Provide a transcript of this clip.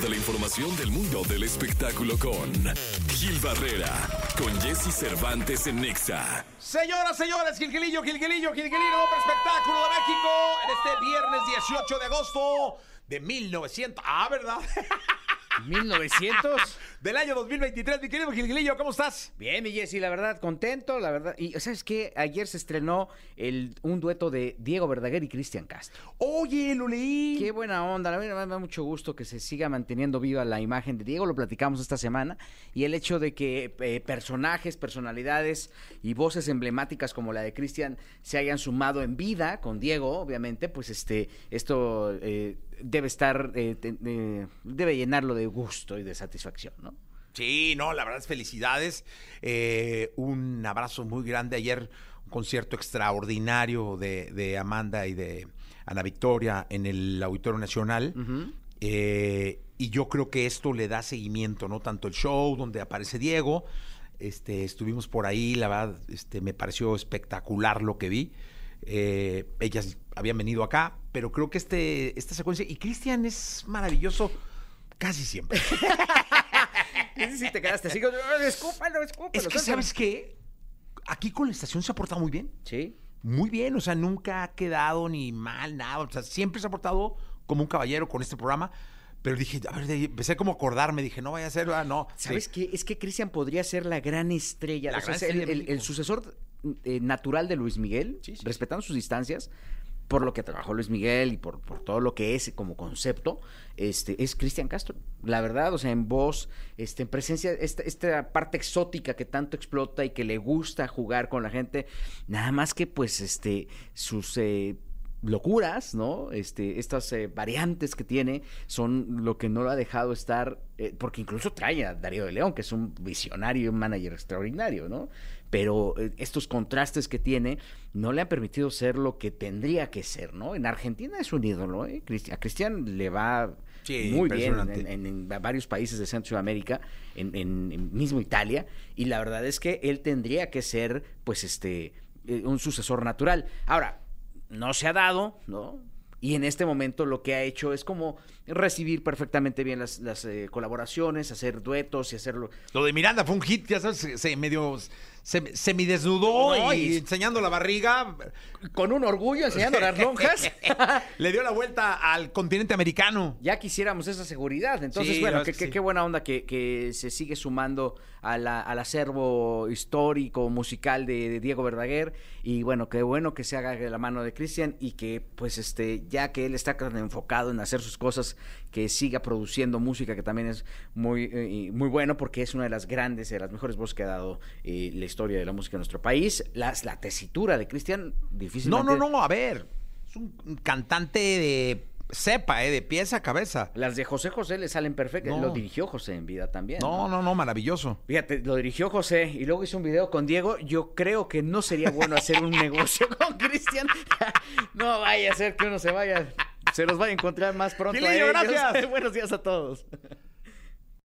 de la información del mundo del espectáculo con Gil Barrera, con Jesse Cervantes en Nexa. Señoras, señores, Gilgilillo, Gilgilillo, Gilgilillo, hombre espectáculo de México, en este viernes 18 de agosto de 1900. Ah, ¿verdad? 1900. Del año 2023, mi querido Gilgilillo, ¿cómo estás? Bien, mi Jessy, la verdad, contento, la verdad. Y ¿sabes qué? Ayer se estrenó el, un dueto de Diego Verdaguer y Cristian Castro. Oye, lo leí. Qué buena onda, la verdad me da mucho gusto que se siga manteniendo viva la imagen de Diego, lo platicamos esta semana, y el hecho de que eh, personajes, personalidades y voces emblemáticas como la de Cristian se hayan sumado en vida con Diego, obviamente, pues este, esto eh, debe estar, eh, te- eh, debe llenarlo de gusto y de satisfacción, ¿no? Sí, no, la verdad es felicidades. Eh, un abrazo muy grande. Ayer un concierto extraordinario de, de Amanda y de Ana Victoria en el Auditorio Nacional. Eh, y yo creo que esto le da seguimiento, ¿no? Tanto el show donde aparece Diego. Este, estuvimos por ahí, la verdad, este, me pareció espectacular lo que vi. Eh, ellas habían venido acá, pero creo que este, esta secuencia. Y Cristian es maravilloso casi siempre. Sí, te quedaste así, escúpalo, escúpalo. Es que. ¿sabes qué? Aquí con la estación se ha portado muy bien. Sí. Muy bien, o sea, nunca ha quedado ni mal, nada. O sea, siempre se ha portado como un caballero con este programa. Pero dije, a ver, empecé como a acordarme, dije, no vaya a ser, ah, no. ¿Sabes Sí. qué? Es que Cristian podría ser la gran estrella. La o sea, gran es el, estrella de el- México. el sucesor eh, natural de Luis Miguel, Sí, sí, respetando sus distancias, por lo que trabajó Luis Miguel y por, por todo lo que es como concepto, este, es Cristian Castro. La verdad, o sea, en voz, este, en presencia, esta, esta parte exótica que tanto explota y que le gusta jugar con la gente, nada más que pues este, sus eh, locuras, ¿no? Este, estas eh, variantes que tiene son lo que no lo ha dejado estar, eh, porque incluso trae a Darío de León, que es un visionario y un manager extraordinario, ¿no? Pero eh, estos contrastes que tiene no le han permitido ser lo que tendría que ser, ¿no? En Argentina es un ídolo, ¿eh? A Cristian le va Sí, muy bien en, en- en varios países de Centro Sudamérica, en, en- mismo Italia, y la verdad es que él tendría que ser, pues, este, un sucesor natural. Ahora, no se ha dado, ¿no? Y en este momento lo que ha hecho es como recibir perfectamente bien las, las, eh, colaboraciones, hacer duetos y hacerlo. Lo de Miranda fue un hit, ya sabes, se, medio se, semidesnudó No, y, y- enseñando la barriga. Con un orgullo enseñando las lonjas. Le dio la vuelta al continente americano. ya quisiéramos esa seguridad. Entonces, Sí, bueno, qué, que sí. buena onda que, que se sigue sumando a la- al acervo histórico, musical de, de Diego Verdaguer. Y bueno, qué bueno que se haga de la mano de Cristian y que, pues, este, ya que él está tan enfocado en hacer sus cosas, que siga produciendo música, que también es muy, eh, muy bueno, porque es una de las grandes, de las mejores voces que ha dado eh, la historia de la música en nuestro país. Las, la tesitura de Cristian, No, difícilmente. no, no, a ver. Es un cantante de cepa, ¿eh? De pieza a cabeza. Las de José José le salen perfectas. No. Lo dirigió José en vida también. No, no, no, maravilloso. Fíjate, lo dirigió José y luego hizo un video con Diego. Yo creo que no sería bueno hacer un negocio con Cristian. No vaya a ser que uno se vaya, se los vaya a encontrar más pronto a ellos. gracias. Buenos días a todos.